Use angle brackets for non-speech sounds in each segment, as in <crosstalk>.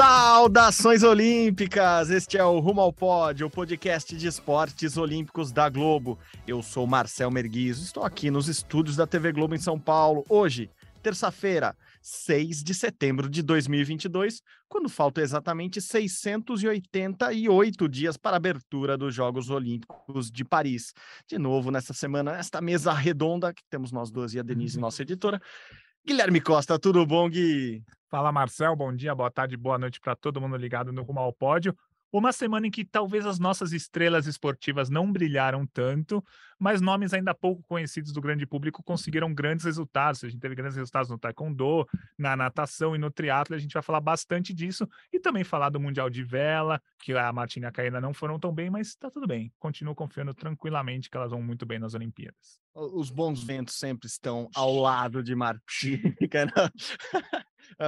Saudações olímpicas! Este é o Rumo ao Pódio, o podcast de esportes olímpicos da Globo. Eu sou Marcel Merguizo, estou aqui nos estúdios da TV Globo em São Paulo. Hoje, terça-feira, 6 de setembro de 2022, quando faltam exatamente 688 dias para a abertura dos Jogos Olímpicos de Paris. De novo, nessa semana, esta mesa redonda, que temos nós duas e a Denise, nossa editora. Guilherme Costa, tudo bom, Gui? Fala Marcel, bom dia, boa tarde, boa noite para todo mundo ligado no Rumo ao Pódio. Uma semana em que talvez as nossas estrelas esportivas não brilharam tanto, mas nomes ainda pouco conhecidos do grande público conseguiram grandes resultados. A gente teve grandes resultados no taekwondo, na natação e no triatlo. A gente vai falar bastante disso e também falar do Mundial de Vela, que a Martina e a Caína não foram tão bem, mas está tudo bem. Continuo confiando tranquilamente que elas vão muito bem nas Olimpíadas. Os bons ventos sempre estão ao lado de Martina.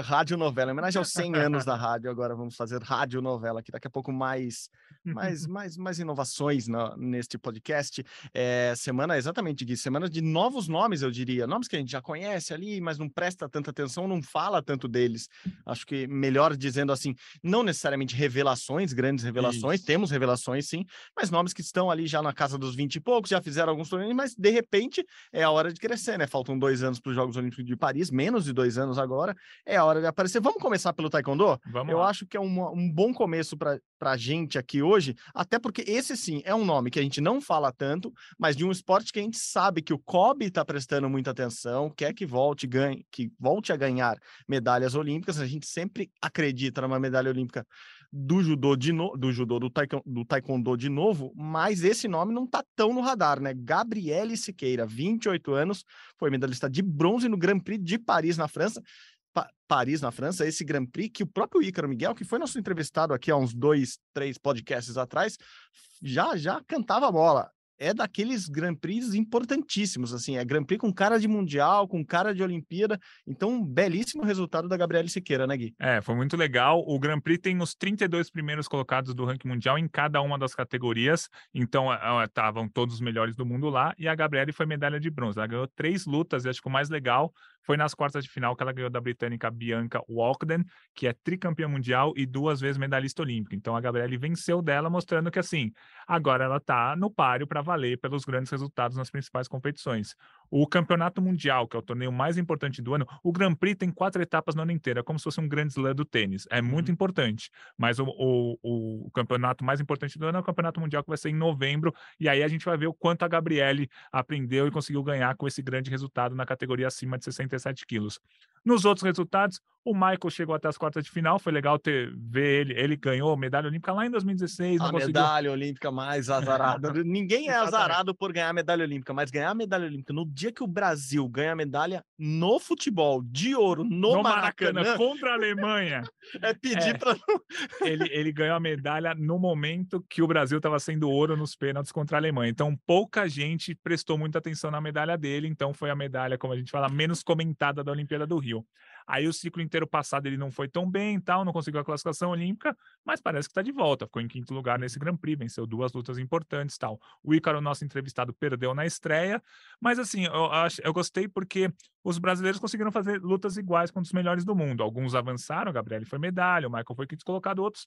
Rádio novela, em homenagem aos <laughs> 100 anos da rádio, agora vamos fazer rádio novela aqui, daqui a pouco mais mais, mais, mais inovações no, neste podcast. É, semana, exatamente, Gui, semana de novos nomes, eu diria, nomes que a gente já conhece ali, mas não presta tanta atenção, não fala tanto deles. Acho que melhor dizendo assim, não necessariamente revelações, grandes revelações, Isso. temos revelações sim, mas nomes que estão ali já na casa dos 20 e poucos, já fizeram alguns torneios, mas de repente é a hora de crescer, né? Faltam dois anos para os Jogos Olímpicos de Paris, menos de dois anos agora, é a hora de aparecer. Vamos começar pelo Taekwondo? Vamos Eu lá. acho que é um, um bom começo para a gente aqui hoje, até porque esse sim é um nome que a gente não fala tanto, mas de um esporte que a gente sabe que o Kobe está prestando muita atenção, quer que volte, ganhe, que volte a ganhar medalhas olímpicas. A gente sempre acredita numa medalha olímpica do judô de no... do judô do, taekwondo, do taekwondo de novo, mas esse nome não tá tão no radar, né? Gabriele Siqueira, 28 anos, foi medalhista de bronze no Grand Prix de Paris na França. Pa Paris, na França, esse Grand Prix que o próprio Ícaro Miguel, que foi nosso entrevistado aqui há uns dois, três podcasts atrás, já já cantava a bola. É daqueles Grand Prix importantíssimos, assim, é Grand Prix com cara de Mundial, com cara de Olimpíada, então um belíssimo resultado da Gabriele Siqueira, né, Gui? É, foi muito legal, o Grand Prix tem os 32 primeiros colocados do ranking mundial em cada uma das categorias, então estavam todos os melhores do mundo lá, e a Gabriele foi medalha de bronze, ela ganhou três lutas, e acho que o mais legal foi nas quartas de final que ela ganhou da britânica Bianca Walkden, que é tricampeã mundial e duas vezes medalhista olímpica. Então a Gabriele venceu dela, mostrando que assim, agora ela está no páreo para valer pelos grandes resultados nas principais competições. O Campeonato Mundial, que é o torneio mais importante do ano, o Grand Prix tem quatro etapas no ano inteiro, é como se fosse um grande slam do tênis. É muito uhum. importante. Mas o, o, o, campeonato mais importante do ano é o Campeonato Mundial, que vai ser em novembro. E aí a gente vai ver o quanto a Gabriele aprendeu e conseguiu ganhar com esse grande resultado na categoria acima de 67 quilos. Nos outros resultados, o Michael chegou até as quartas de final, foi legal ter ver ele. Ele ganhou medalha olímpica lá em 2016. A conseguiu... medalha olímpica mais azarada. Ninguém é azarado por ganhar medalha olímpica, mas ganhar medalha olímpica no dia que o Brasil ganha medalha no futebol de ouro no, no Maracanã, Maracanã, contra a Alemanha. <laughs> é pedir é. para <laughs> ele, ele ganhou a medalha no momento que o Brasil estava sendo ouro nos pênaltis contra a Alemanha. Então pouca gente prestou muita atenção na medalha dele, então foi a medalha, como a gente fala, menos comentada da Olimpíada do Rio. Aí o ciclo inteiro passado ele não foi tão bem tal, não conseguiu a classificação olímpica, mas parece que está de volta. Ficou em quinto lugar nesse Grand Prix, venceu duas lutas importantes tal. O Ícaro, nosso entrevistado, perdeu na estreia, mas assim, eu, eu gostei porque os brasileiros conseguiram fazer lutas iguais com os melhores do mundo. Alguns avançaram, o Gabriel foi medalha, o Michael foi quinto colocado, outros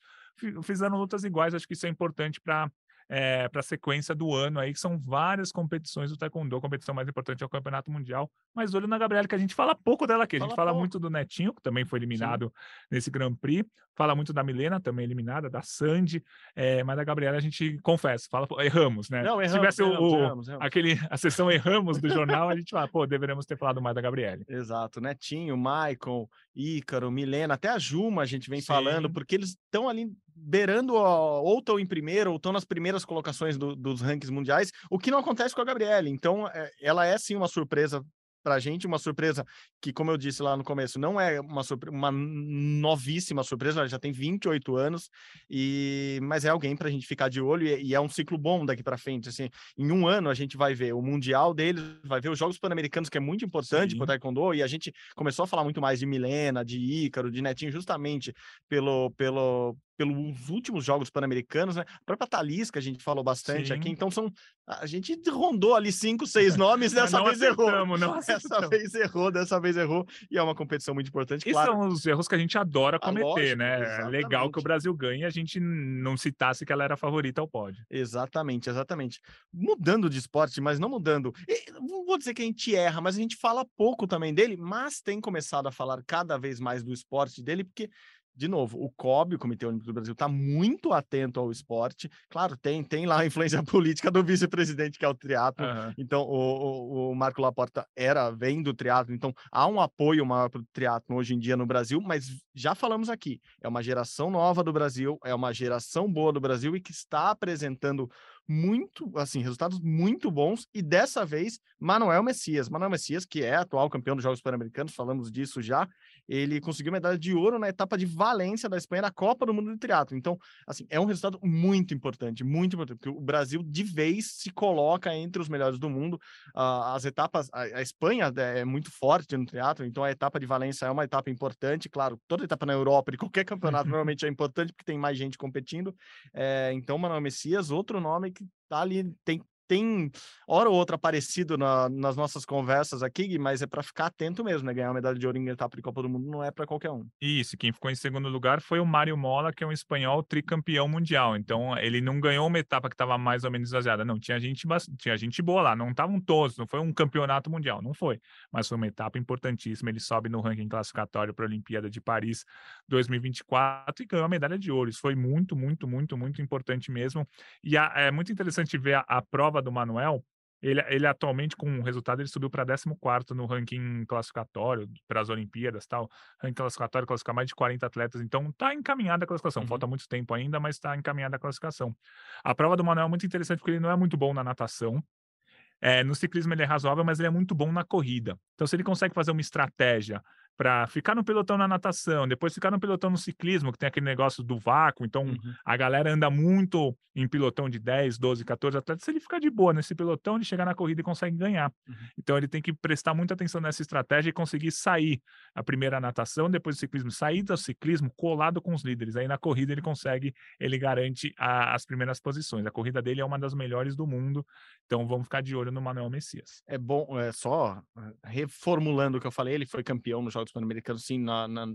fizeram lutas iguais. Acho que isso é importante para é, para a sequência do ano aí, que são várias competições do Taekwondo. A competição mais importante é o Campeonato Mundial. Mas olho na Gabriela, que a gente fala pouco dela aqui. A gente fala, fala muito do Netinho, que também foi eliminado Sim. nesse Grand Prix. Fala muito da Milena, também eliminada, da Sandy. É, mas da Gabriela a gente confessa, fala, erramos, né? Não, erramos, Se tivesse erramos, o, erramos, erramos. Aquele, <laughs> a sessão erramos do jornal, a gente fala, pô, deveríamos ter falado mais da Gabriela. Exato, Netinho, Michael, Ícaro, Milena, até a Juma a gente vem Sim. falando, porque eles estão ali beirando, ó, ou estão em primeiro, ou estão nas primeiras colocações do, dos rankings mundiais, o que não acontece com a Gabriele. Então, é, ela é sim uma surpresa para a gente uma surpresa que, como eu disse lá no começo, não é uma, uma novíssima surpresa, ela já tem 28 anos, e mas é alguém para a gente ficar de olho e, e, é um ciclo bom daqui para frente. Assim, em um ano a gente vai ver o Mundial deles, vai ver os Jogos Pan-Americanos, que é muito importante para o Taekwondo, e a gente começou a falar muito mais de Milena, de Ícaro, de Netinho, justamente pelo, pelo, pelos últimos jogos pan-americanos, né? A própria Thalys, que a gente falou bastante Sim. aqui, então são. A gente rondou ali cinco, seis <laughs> nomes, dessa vez errou. Não dessa vez errou, dessa vez errou, e é uma competição muito importante. E claro. são os erros que a gente adora ah, cometer, lógico, né? Exatamente. É legal que o Brasil ganhe e a gente não citasse que ela era favorita ao pódio. Exatamente, exatamente. Mudando de esporte, mas não mudando. Não vou dizer que a gente erra, mas a gente fala pouco também dele, mas tem começado a falar cada vez mais do esporte dele, porque de novo, o COB, o Comitê Olímpico do Brasil, está muito atento ao esporte. Claro, tem, tem lá a influência <laughs> política do vice-presidente, que é o triatlo. Uhum. Então, o, o, o, Marco Laporta era, vem do triatlo, então há um apoio maior para o triatlo hoje em dia no Brasil, mas já falamos aqui, é uma geração nova do Brasil, é uma geração boa do Brasil e que está apresentando muito, assim, resultados muito bons. E dessa vez, Manuel Messias. Manuel Messias, que é atual campeão dos Jogos Pan-Americanos, falamos disso já. Ele conseguiu medalha de ouro na etapa de Valência da Espanha na Copa do Mundo de Triatlo. Então, assim, é um resultado muito importante, muito importante, porque o Brasil de vez se coloca entre os melhores do mundo. Uh, as etapas, a, a, Espanha é muito forte no triatlo, então a etapa de Valência é uma etapa importante. Claro, toda etapa na Europa de qualquer campeonato <laughs> normalmente é importante porque tem mais gente competindo. É, então, Manuel Messias, outro nome que tá ali, tem, tem hora ou outra aparecido na, nas nossas conversas aqui, mas é para ficar atento mesmo, né? Ganhar uma medalha de ouro em etapa de Copa do Mundo não é para qualquer um. Isso, quem ficou em segundo lugar foi o Mário Mola, que é um espanhol tricampeão mundial. Então, ele não ganhou uma etapa que estava mais ou menos exagerada. Não, tinha gente, tinha gente boa lá, não estavam todos, não foi um campeonato mundial, não foi. Mas foi uma etapa importantíssima. Ele sobe no ranking classificatório para a Olimpíada de Paris 2024 e ganhou a medalha de ouro. Isso foi muito, muito, muito, muito importante mesmo. E a, é muito interessante ver a, a prova prova do Manuel, ele, ele atualmente, com o resultado, ele subiu para 14 no ranking classificatório para as Olimpíadas, tal. Ranking classificatório, classificar mais de 40 atletas. Então, está encaminhada a classificação. Uhum. Falta muito tempo ainda, mas está encaminhada a classificação. A prova do Manuel é muito interessante porque ele não é muito bom na natação. É, no ciclismo ele é razoável, mas ele é muito bom na corrida. Então, se ele consegue fazer uma estratégia para ficar no pelotão na natação, depois ficar no pelotão no ciclismo, que tem aquele negócio do vácuo, então uhum. a galera anda muito em pelotão de 10, 12, 14 atletas, se ele ficar de boa nesse pelotão, ele chegar na corrida e consegue ganhar. Uhum. Então ele tem que prestar muita atenção nessa estratégia e conseguir sair a primeira natação, depois do ciclismo, sair do ciclismo colado com os líderes. Aí na corrida ele consegue, ele garante a, as primeiras posições. A corrida dele é uma das melhores do mundo, então vamos ficar de olho no Manuel Messias. É bom, é só eh, reformulando o que eu falei, ele foi campeão nos Jogos Jogos Pan-Americanos, sim, na, na,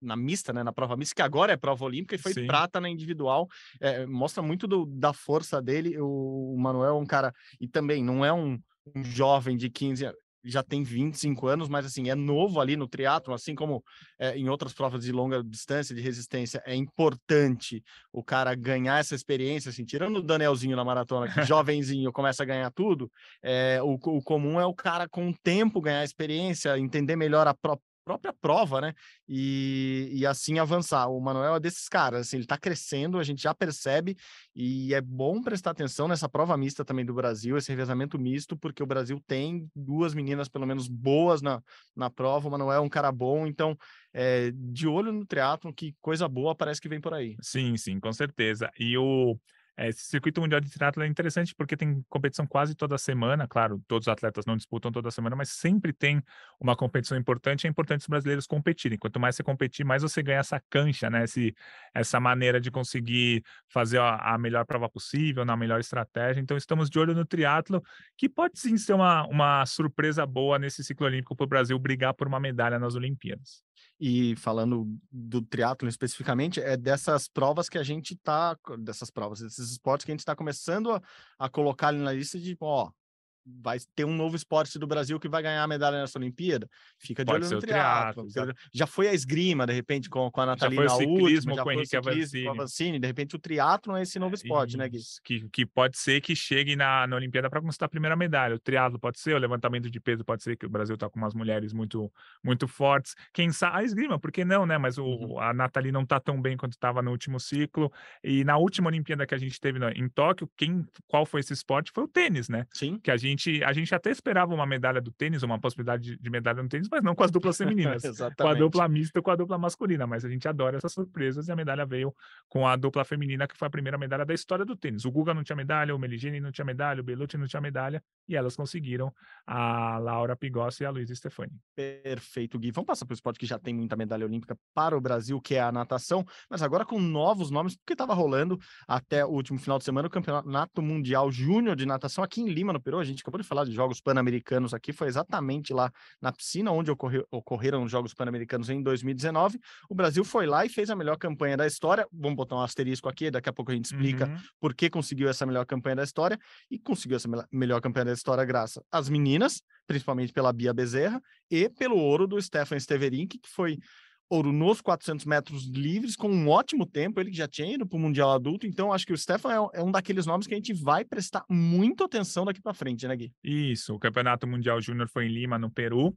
na, mista, né, na prova mista, que agora é prova olímpica e foi sim. prata na individual. É, mostra muito do, da força dele. O, o Manuel é um cara, e também não é um, um jovem de 15 anos já tem 25 anos, mas assim, é novo ali no triatlo, assim como é, em outras provas de longa distância, de resistência, é importante o cara ganhar essa experiência, assim, tirando o Danielzinho na maratona, que <laughs> jovenzinho começa a ganhar tudo, é, o, o comum é o cara com o tempo ganhar experiência, entender melhor a própria própria prova, né? E, e assim avançar. O Manuel é desses caras, assim, ele tá crescendo, a gente já percebe, e é bom prestar atenção nessa prova mista também do Brasil, esse revezamento misto, porque o Brasil tem duas meninas, pelo menos, boas na, na prova. O Manuel é um cara bom, então, é, de olho no triatlon, que coisa boa parece que vem por aí. Sim, sim, com certeza. E o esse circuito mundial de triatlo é interessante porque tem competição quase toda semana. Claro, todos os atletas não disputam toda semana, mas sempre tem uma competição importante. É importante os brasileiros competirem. Quanto mais você competir, mais você ganha essa cancha, né? Esse, essa maneira de conseguir fazer a, a melhor prova possível, na melhor estratégia. Então, estamos de olho no triatlo, que pode sim ser uma, uma surpresa boa nesse ciclo olímpico para o Brasil brigar por uma medalha nas Olimpíadas. E falando do triatlo especificamente, é dessas provas que a gente tá, dessas provas, desses esportes que a gente está começando a, a colocar na lista de, ó, vai ter um novo esporte do Brasil que vai ganhar a medalha nessa Olimpíada. Fica de Pode olho no triatlo. Já foi a esgrima, de repente, com, com a Natalina já foi o ciclismo, última, com o Henrique Avancini. Avancini. De repente, o triatlo é esse novo esporte, né, Gui? Que, que pode ser que chegue na, na Olimpíada para conquistar a primeira medalha. O triatlo pode ser, o levantamento de peso pode ser, que o Brasil está com umas mulheres muito, muito fortes. Quem sabe, a esgrima, por que não, né? Mas o, uhum. a Nathalie não está tão bem quanto estava no último ciclo. E na última Olimpíada que a gente teve em Tóquio, quem, qual foi esse esporte? Foi o tênis, né? Sim. Que a gente gente, a gente até esperava uma medalha do tênis, uma possibilidade de, de medalha no tênis, mas não com as duplas <laughs> femininas. com a dupla mista e com a dupla masculina, mas a gente adora essas surpresas e a medalha veio com a dupla feminina, que foi a primeira medalha da história do tênis. O Guga não tinha medalha, o Meligeni não tinha medalha, o Belucci não tinha medalha, e elas conseguiram a Laura Pigossi e a Luísa Stefani. Perfeito, Gui. Vamos passar para o esporte que já tem muita medalha olímpica para o Brasil, que é a natação, mas agora com novos nomes, porque estava rolando até o último final de semana o Campeonato Mundial Júnior de Natação aqui em Lima, no Peru. A gente acabou de falar de Jogos Pan-Americanos aqui, foi exatamente lá na piscina onde ocorreu, ocorreram os Jogos Pan-Americanos em 2019. O Brasil foi lá e fez a melhor campanha da história. Vamos botar um asterisco aqui, daqui a pouco a gente explica Uhum. por que conseguiu essa melhor campanha da história e conseguiu essa mel- melhor campanha da história graças às meninas, principalmente pela Bia Bezerra e pelo ouro do Stefan Steverink, que foi ouro nos 400 metros livres com um ótimo tempo, ele que já tinha ido para o Mundial Adulto, então acho que o Stefan é é um daqueles nomes que a gente vai prestar muita atenção daqui para frente, né, Gui? Isso, o Campeonato Mundial Júnior foi em Lima, no Peru.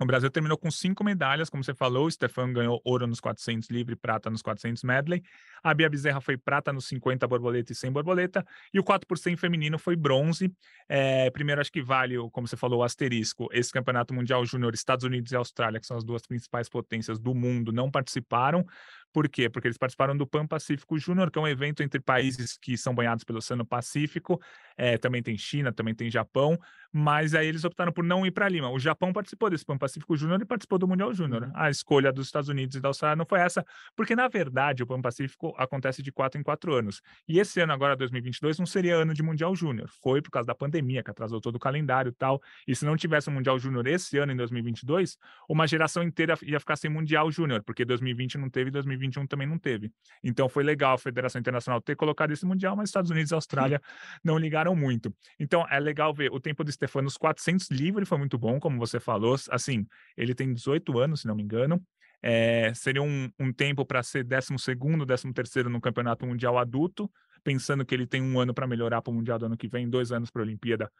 O Brasil terminou com cinco medalhas, como você falou. O Stefan ganhou ouro nos 400 livre, prata nos 400 medley. A Bia Bezerra foi prata nos 50 borboleta e 100 borboleta. E o 4 por 100 feminino foi bronze. É, primeiro, acho que vale, como você falou, o asterisco. Esse Campeonato Mundial Júnior, Estados Unidos e Austrália, que são as duas principais potências do mundo, não participaram. Por quê? Porque eles participaram do Pan Pacífico Júnior, que é um evento entre países que são banhados pelo Oceano Pacífico. É, também tem China, também tem Japão mas aí eles optaram por não ir para Lima. O Japão participou desse Pan Pacífico Júnior e participou do Mundial Júnior. Uhum. A escolha dos Estados Unidos e da Austrália não foi essa, porque na verdade o Pan Pacífico acontece de quatro em quatro anos. E esse ano agora 2022 não seria ano de Mundial Júnior. Foi por causa da pandemia que atrasou todo o calendário e tal. E se não tivesse o Mundial Júnior esse ano em 2022, uma geração inteira ia ficar sem Mundial Júnior, porque 2020 não teve e 2021 também não teve. Então foi legal a Federação Internacional ter colocado esse Mundial, mas Estados Unidos e Austrália não ligaram muito. Então é legal ver o tempo do Stefano nos 400 livre foi muito bom, como você falou. Assim, ele tem 18 anos, se não me engano. É, seria um, um tempo para ser 12 segundo, 13 terceiro no Campeonato Mundial Adulto, pensando que ele tem um ano para melhorar para o Mundial do ano que vem, dois anos para a Olimpíada.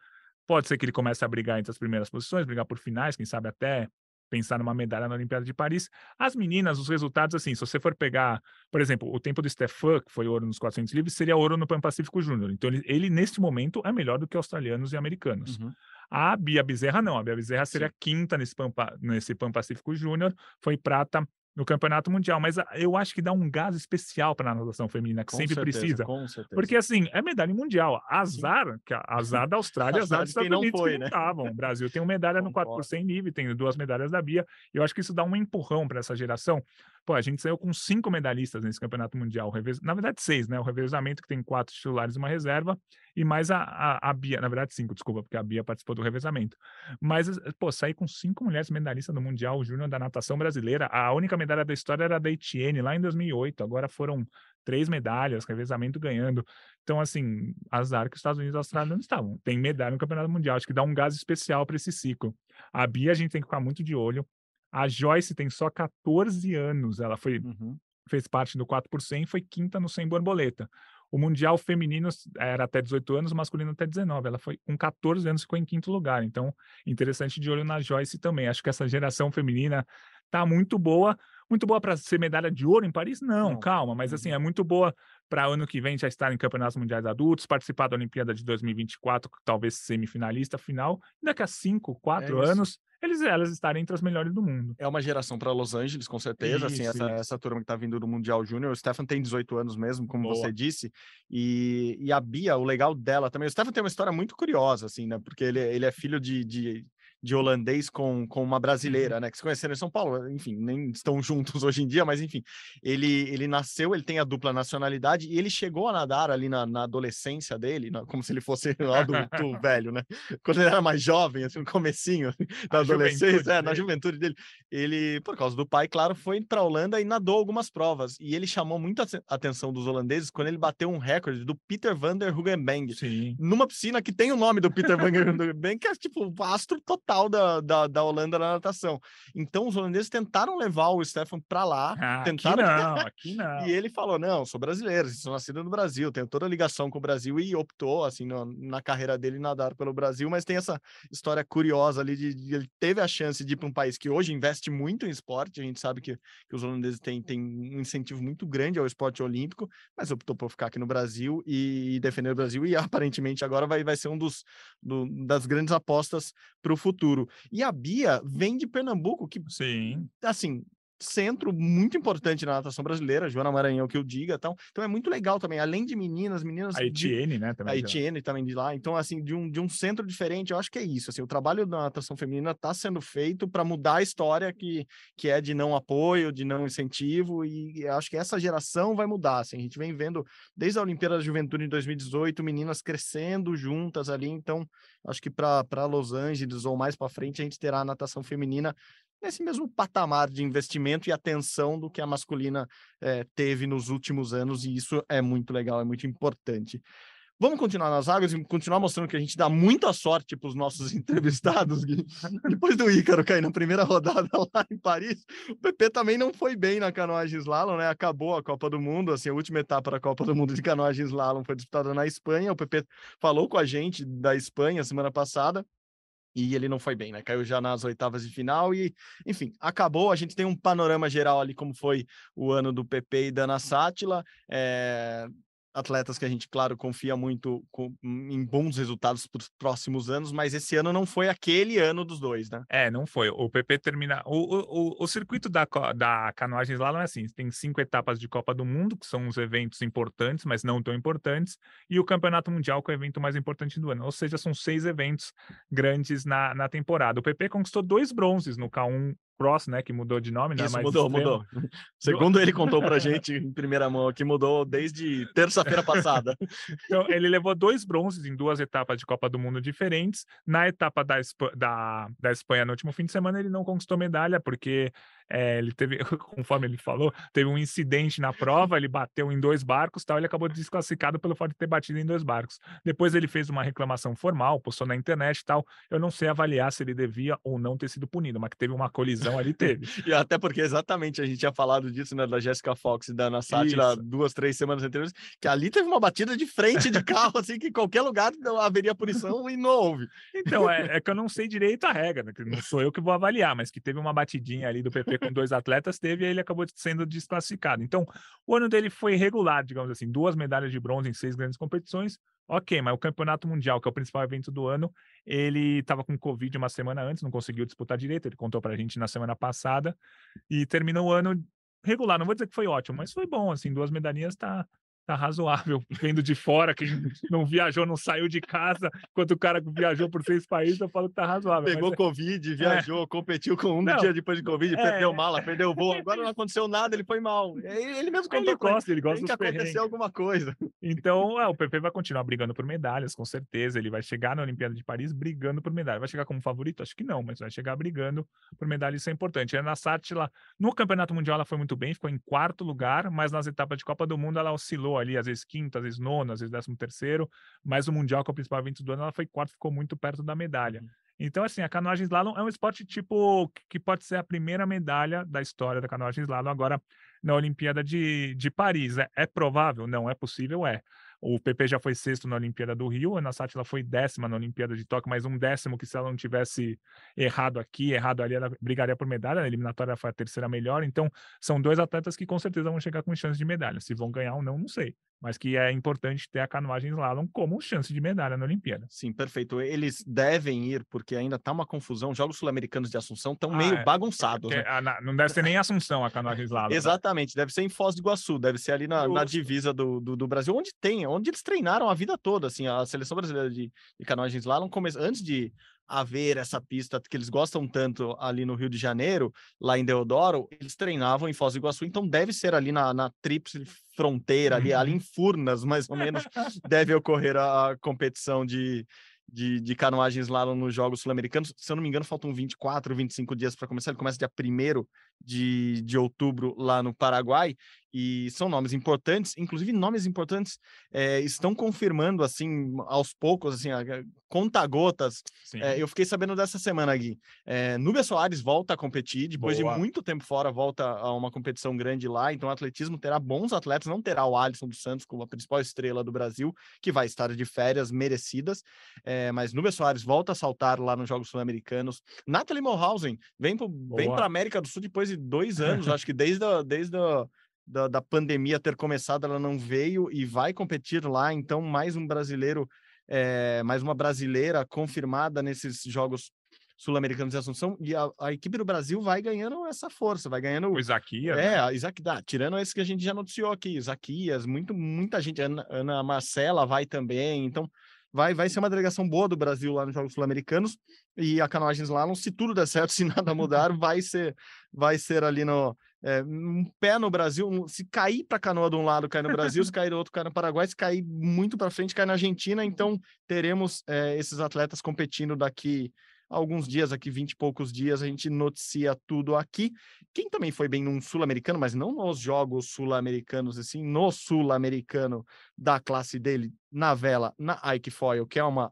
Pode ser que ele comece a brigar entre as primeiras posições, brigar por finais, quem sabe até pensar numa medalha na Olimpíada de Paris. As meninas, os resultados, assim, se você for pegar, por exemplo, o tempo do Stefan, que foi ouro nos 400 livres, seria ouro no Pan Pacífico Júnior. Então, ele, ele, neste momento, é melhor do que australianos e americanos. Uhum. A Bia Bezerra não, a Bia Bezerra seria quinta nesse Pan, Pa- nesse Pan Pacífico Júnior, foi prata no Campeonato Mundial, mas a- eu acho que dá um gás especial para a natação feminina, que Com sempre certeza, precisa. Com certeza. Porque assim, é medalha mundial. Azar, que azar da <laughs> Austrália, azar Azar dos Estados não Unidos foi, que né? O <laughs> Brasil tem uma medalha no 4 por Concordo. 100 livre, tem duas medalhas da Bia. E eu acho que isso dá um empurrão para essa geração. Pô, a gente saiu com cinco medalhistas nesse campeonato mundial. revez- Na verdade, seis, né? O revezamento que tem quatro titulares e uma reserva. E mais a, a, a Bia, na verdade, cinco, desculpa, porque a Bia participou do revezamento. Mas, pô, sair com cinco mulheres medalhistas no Mundial Júnior da natação brasileira. A única medalha da história era da Etienne, lá em 2008. Agora foram três medalhas, revezamento ganhando. Então, assim, azar que os Estados Unidos e a Austrália não estavam. Tem medalha no Campeonato Mundial, acho que dá um gás especial para esse ciclo. A Bia, a gente tem que ficar muito de olho. A Joyce tem só 14 anos, ela foi, Uhum. fez parte do 4 por 100 foi quinta no 100 borboleta. O Mundial feminino era até 18 anos, o masculino até 19. Ela foi com 14 anos ficou em quinto lugar. Então, interessante de olho na Joyce também. Acho que essa geração feminina tá muito boa. Muito boa para ser medalha de ouro em Paris? Não, Não. calma, mas assim, Uhum. é muito boa para ano que vem já estar em campeonatos mundiais adultos, participar da Olimpíada de 2024, talvez semifinalista, final. Daqui a cinco, quatro isso. anos, eles elas estarem entre as melhores do mundo. É uma geração para Los Angeles, com certeza. assim, Isso, essa, isso. essa turma que tá vindo do Mundial Júnior. O Stefan tem 18 anos mesmo, como Boa. você disse. E, e a Bia, o legal dela também. O Stefan tem uma história muito curiosa, assim, né? Porque ele, ele é filho de, de, de holandês com, com uma brasileira, né? Que se conheceram em São Paulo. Enfim, nem estão <laughs> juntos hoje em dia, mas enfim. Ele, ele nasceu, ele tem a dupla nacionalidade e ele chegou a nadar ali na, na adolescência dele, na- como se ele fosse <laughs> um adulto <laughs> velho, né? Quando ele era mais jovem, assim, no comecinho da A adolescência, é, na juventude dele. Ele, por causa do pai, claro, foi para a Holanda e nadou algumas provas. E ele chamou muita aten- atenção dos holandeses quando ele bateu um recorde do Peter van der Hugenbeng. Sim. Numa piscina que tem o nome do Peter van der Hugenbeng, que é tipo astro total total da, da, da Holanda na natação. Então, os holandeses tentaram levar o Stefan para lá, Ah, tentaram. Aqui não, <laughs> aqui não. E ele falou: não, sou brasileiro, sou nascido no Brasil, tenho toda a ligação com o Brasil e optou, assim, no- na carreira dele, nadar pelo Brasil, mas tem essa história curiosa ali de, de ele teve a chance de ir para um país que hoje investe muito em esporte. A gente sabe que, que os holandeses têm, têm um incentivo muito grande ao esporte olímpico, mas optou por ficar aqui no Brasil e defender o Brasil, e <laughs> aparentemente agora vai, vai ser um dos do- das grandes apostas para o futuro. E a Bia vem de Pernambuco, que Sim. assim, centro muito importante na natação brasileira, Joana Maranhão que eu diga, tal. Então é muito legal também, além de meninas, meninas A de- Etienne, né? a Também. já. Etienne também de lá. Então, assim, de um, de um centro diferente, eu acho que é isso. Assim, o trabalho da natação feminina está sendo feito para mudar a história que, que é de não apoio, de não incentivo, e acho que essa geração vai mudar. Assim, a gente vem vendo desde a Olimpíada da Juventude em 2018, meninas crescendo juntas ali. Então, acho que para Los Angeles ou mais para frente, a gente terá a natação feminina nesse mesmo patamar de investimento e atenção do que a masculina eh, teve nos últimos anos, e isso é muito legal, é muito importante. Vamos continuar nas águas e continuar mostrando que a gente dá muita sorte para os nossos <laughs> entrevistados. Gui. Depois do Ícaro cair na primeira rodada <laughs> lá em Paris, o PP também não foi bem na canoagem slalom, né? Acabou a Copa do Mundo, assim, a última etapa da Copa do Mundo de canoagem slalom foi disputada na Espanha. O PP falou com a gente da Espanha semana passada e ele não foi bem, né? Caiu já nas oitavas de final e, enfim, acabou. A gente tem um panorama geral ali como foi o ano do PP e da Ana Sátila. É, Atletas que a gente, claro, confia muito com- em bons resultados para os próximos anos, mas esse ano não foi aquele ano dos dois, né? É, não foi. O PP termina. O, o, o, o circuito da, da canoagem slalom é assim: tem cinco etapas de Copa do Mundo, que são os eventos importantes, mas não tão importantes, e o Campeonato Mundial, que é o evento mais importante do ano. Ou seja, são seis eventos grandes na, na temporada. O PP conquistou dois bronzes no K1 Cross, né? Que mudou de nome, né? Isso mudou, extremo. mudou. <laughs> Segundo ele contou pra gente em primeira mão aqui, mudou desde terça-feira passada. <laughs> Então, ele levou dois bronzes em duas etapas de Copa do Mundo diferentes. Na etapa da, Espa- da, da Espanha, no último fim de semana, ele não conquistou medalha, porque eh, ele teve, <laughs> conforme ele falou, teve um incidente na prova, ele bateu em dois barcos, tal, ele acabou desclassificado pelo fato de ter batido em dois barcos. Depois ele fez uma reclamação formal, postou na internet e tal. Eu não sei avaliar se ele devia ou não ter sido punido, mas que teve uma colisão ali, teve. <laughs> E até porque exatamente a gente tinha falado disso, né, da Jessica Fox e da Ana Sátila Isso. duas, três semanas anteriores, que ali teve uma batida de frente de carro, assim, que em qualquer lugar não haveria punição e não houve. Então, é, é que eu não sei direito a regra, né? que não sou eu que vou avaliar, mas que teve uma batidinha ali do PP com dois atletas, teve e ele acabou sendo desclassificado. Então, o ano dele foi regular, digamos assim, duas medalhas de bronze em seis grandes competições. Ok, mas o Campeonato Mundial, que é o principal evento do ano, ele estava com Covid uma semana antes, não conseguiu disputar direito, ele contou pra gente na semana passada, e terminou o ano regular. Não vou dizer que foi ótimo, mas foi bom, assim, duas medalhinhas tá, tá razoável. Vendo de fora, quem não viajou, não saiu de casa, enquanto o cara que viajou por seis países, eu falo que tá razoável. mas Pegou é- Covid, viajou, competiu com um Não. dia depois de Covid, É. perdeu mala, perdeu voo, <laughs> agora não aconteceu nada, ele foi mal. Ele ele mesmo ele contou gente, gosta, ele gosta tem que acontecer alguma coisa. Então, é, o PP vai continuar brigando por medalhas, com certeza. Ele vai chegar na Olimpíada de Paris brigando por medalha. Vai chegar como favorito? Acho que não, mas vai chegar brigando por medalha, isso é importante. A Ana Sátila, no Campeonato Mundial, ela foi muito bem, ficou em quarto lugar, mas nas etapas de Copa do Mundo ela oscilou ali, às vezes quinto, às vezes nono, às vezes décimo terceiro, mas o Mundial, que é o principal evento do ano, ela foi quarto, ficou muito perto da medalha. Então, assim, a canoagem slalom é um esporte tipo que- que pode ser a primeira medalha da história da canoagem slalom agora na Olimpíada de, de Paris. É, é provável? Não, é possível, é. O PP já foi sexto na Olimpíada do Rio, a Sátila foi décima na Olimpíada de Tóquio, mas um décimo que se ela não tivesse errado aqui, errado ali, ela brigaria por medalha. A eliminatória foi a terceira melhor. Então, são dois atletas que com certeza vão chegar com chance de medalha. Se vão ganhar ou não, não sei. Mas que é importante ter a canoagem slalom como chance de medalha na Olimpíada. Sim, perfeito. Eles devem ir, porque ainda tá uma confusão. Os Jogos Sul-Americanos de Assunção estão Ah, meio é. bagunçados. Que né? a- na- não deve ser nem Assunção a canoagem slalom. <laughs> né? Exatamente, deve ser em Foz do Iguaçu, deve ser ali na, na divisa do, do, do Brasil, onde tem, onde eles treinaram a vida toda, assim, a seleção brasileira de, de canoagem slalom, come... antes de haver essa pista que eles gostam tanto ali no Rio de Janeiro, lá em Deodoro, eles treinavam em Foz do Iguaçu, então deve ser ali na, na tríplice fronteira, ali, ali em Furnas, mais ou menos, deve ocorrer a competição de, de, de canoagem slalom nos Jogos Sul-Americanos. Se eu não me engano, faltam 24, 25 dias para começar. Ele começa dia 1 de, de outubro lá no Paraguai. E são nomes importantes, inclusive nomes importantes eh, estão confirmando assim aos poucos, assim, a- a- conta-gotas. Sim. Eh, eu fiquei sabendo dessa semana, Gui. Eh, Núbia Soares volta a competir, depois Boa. de muito tempo fora, volta a uma competição grande lá. Então, o atletismo terá bons atletas, não terá o Alisson dos Santos como a principal estrela do Brasil, que vai estar de férias merecidas. Eh, mas Núbia Soares volta a saltar lá nos Jogos Sul-Americanos. Nathalie Mohausen vem para a América do Sul depois de dois <laughs> anos, acho que desde a, desde a, da, da pandemia ter começado, ela não veio e vai competir lá. Então, mais um brasileiro, eh, mais uma brasileira confirmada nesses Jogos Sul-Americanos de Assunção. E a, a equipe do Brasil vai ganhando essa força, vai ganhando. O Isaquias, né? É, a Isaac, dá, tirando esse que a gente já noticiou aqui, Isaquias, muito, muita gente, Ana, Ana Marcela vai também, então vai, vai ser uma delegação boa do Brasil lá nos Jogos Sul-Americanos e a canoagem slalom, se tudo der certo, <laughs> se nada mudar, <laughs> vai ser, vai ser ali no é, um pé no Brasil, se cair para canoa de um lado, cai no Brasil, se <laughs> cair do outro, cai no Paraguai, se cair muito para frente, cai na Argentina, então teremos é, esses atletas competindo daqui alguns dias, aqui 20 e poucos dias, a gente noticia tudo aqui. Quem também foi bem num sul-americano, mas não nos jogos sul-americanos, assim, no sul-americano da classe dele, na vela, na Ike Foil, que é uma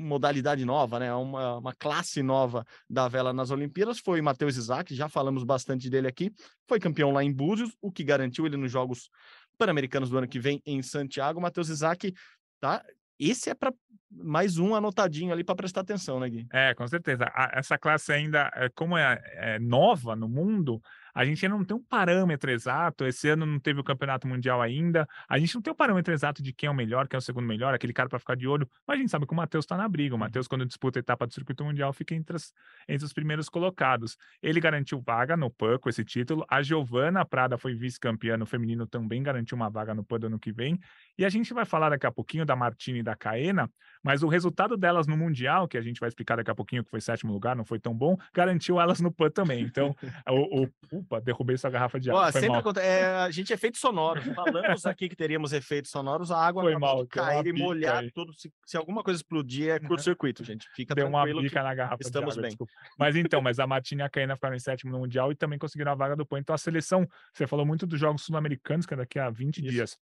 modalidade nova, né? Uma, uma classe nova da vela nas Olimpíadas, foi Matheus Isaac, já falamos bastante dele aqui, foi campeão lá em Búzios, o que garantiu ele nos Jogos Pan-Americanos do ano que vem em Santiago. Matheus Isaac, tá? Esse é para mais um anotadinho ali para prestar atenção, né, Gui? É, com certeza. A- essa classe ainda, é, como é, é nova no mundo, a gente ainda não tem um parâmetro exato. Esse ano não teve o campeonato mundial ainda. A gente não tem o parâmetro exato de quem é o melhor, quem é o segundo melhor, aquele cara para ficar de olho. Mas a gente sabe que o Matheus está na briga. O Matheus, quando disputa a etapa do circuito mundial, fica entre, as- entre os primeiros colocados. Ele garantiu vaga no PAN com esse título. A Giovana Prada foi vice-campeã no feminino, também garantiu uma vaga no PAN do ano que vem. E a gente vai falar daqui a pouquinho da Martini e da Caena, mas o resultado delas no Mundial, que a gente vai explicar daqui a pouquinho, que foi sétimo lugar, não foi tão bom, garantiu elas no PAN também. Então, <laughs> o, o- Opa, derrubei sua garrafa de Ó, água. Foi sempre acontece. é, a gente é efeito sonoro. Falamos aqui que teríamos efeitos sonoros, a água Foi mal, cair e molhar aí. tudo. Se, se alguma coisa explodir, é curto-circuito, gente. Fica Deu uma bica na garrafa estamos de água, bem. desculpa. Mas então, mas a Martina e a Caena ficaram em sétimo no Mundial e também conseguiram a vaga do PAN. Então, a seleção, você falou muito dos Jogos Sul-Americanos, que é daqui a 20 Isso. dias.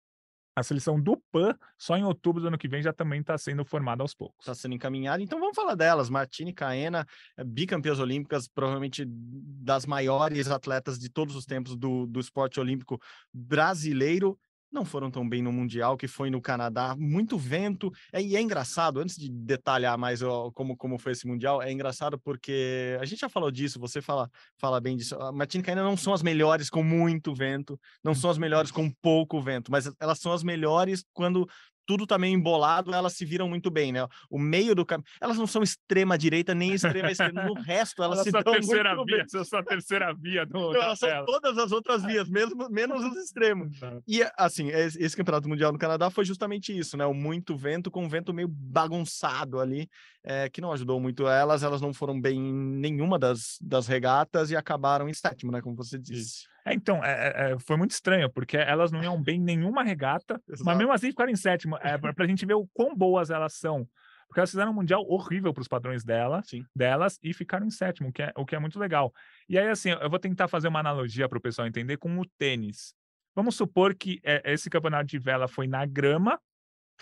A seleção do PAN, só em outubro do ano que vem, já também está sendo formada aos poucos. está sendo encaminhada. Então vamos falar delas. Martini Caena, eh, bicampeãs olímpicas, provavelmente das maiores atletas de todos os tempos do, do esporte olímpico brasileiro. Não foram tão bem no Mundial, que foi no Canadá, muito vento. É, e é engraçado, antes de detalhar mais ó, como, como foi esse Mundial, é engraçado porque a gente já falou disso, você fala, fala bem disso. A Martini Caena não são as melhores com muito vento, não são as melhores com pouco vento, mas elas são as melhores quando tudo tá meio embolado, elas se viram muito bem, né? O meio do caminho. Elas não são extrema direita nem extrema esquerda. No resto, elas Ela se dão terceira muito via, bem. é só a terceira via do, Não, elas são todas as outras vias, mesmo, menos os extremos. E assim, esse, campeonato mundial no Canadá foi justamente isso, né? O muito vento com um vento meio bagunçado ali, eh, que não ajudou muito elas. Elas não foram bem em nenhuma das, das regatas e acabaram em sétimo, né? Como você disse. É, então, é, é, é, foi muito estranho, porque elas não iam bem em nenhuma regata, mas Exato. mesmo assim ficaram em sétimo, é, para a gente ver o quão boas elas são. Porque elas fizeram um mundial horrível para os padrões dela, Sim. delas e ficaram em sétimo, o que, é, o que é muito legal. E aí, assim, eu vou tentar fazer uma analogia para o pessoal entender com o tênis. Vamos supor que é, esse campeonato de vela foi na grama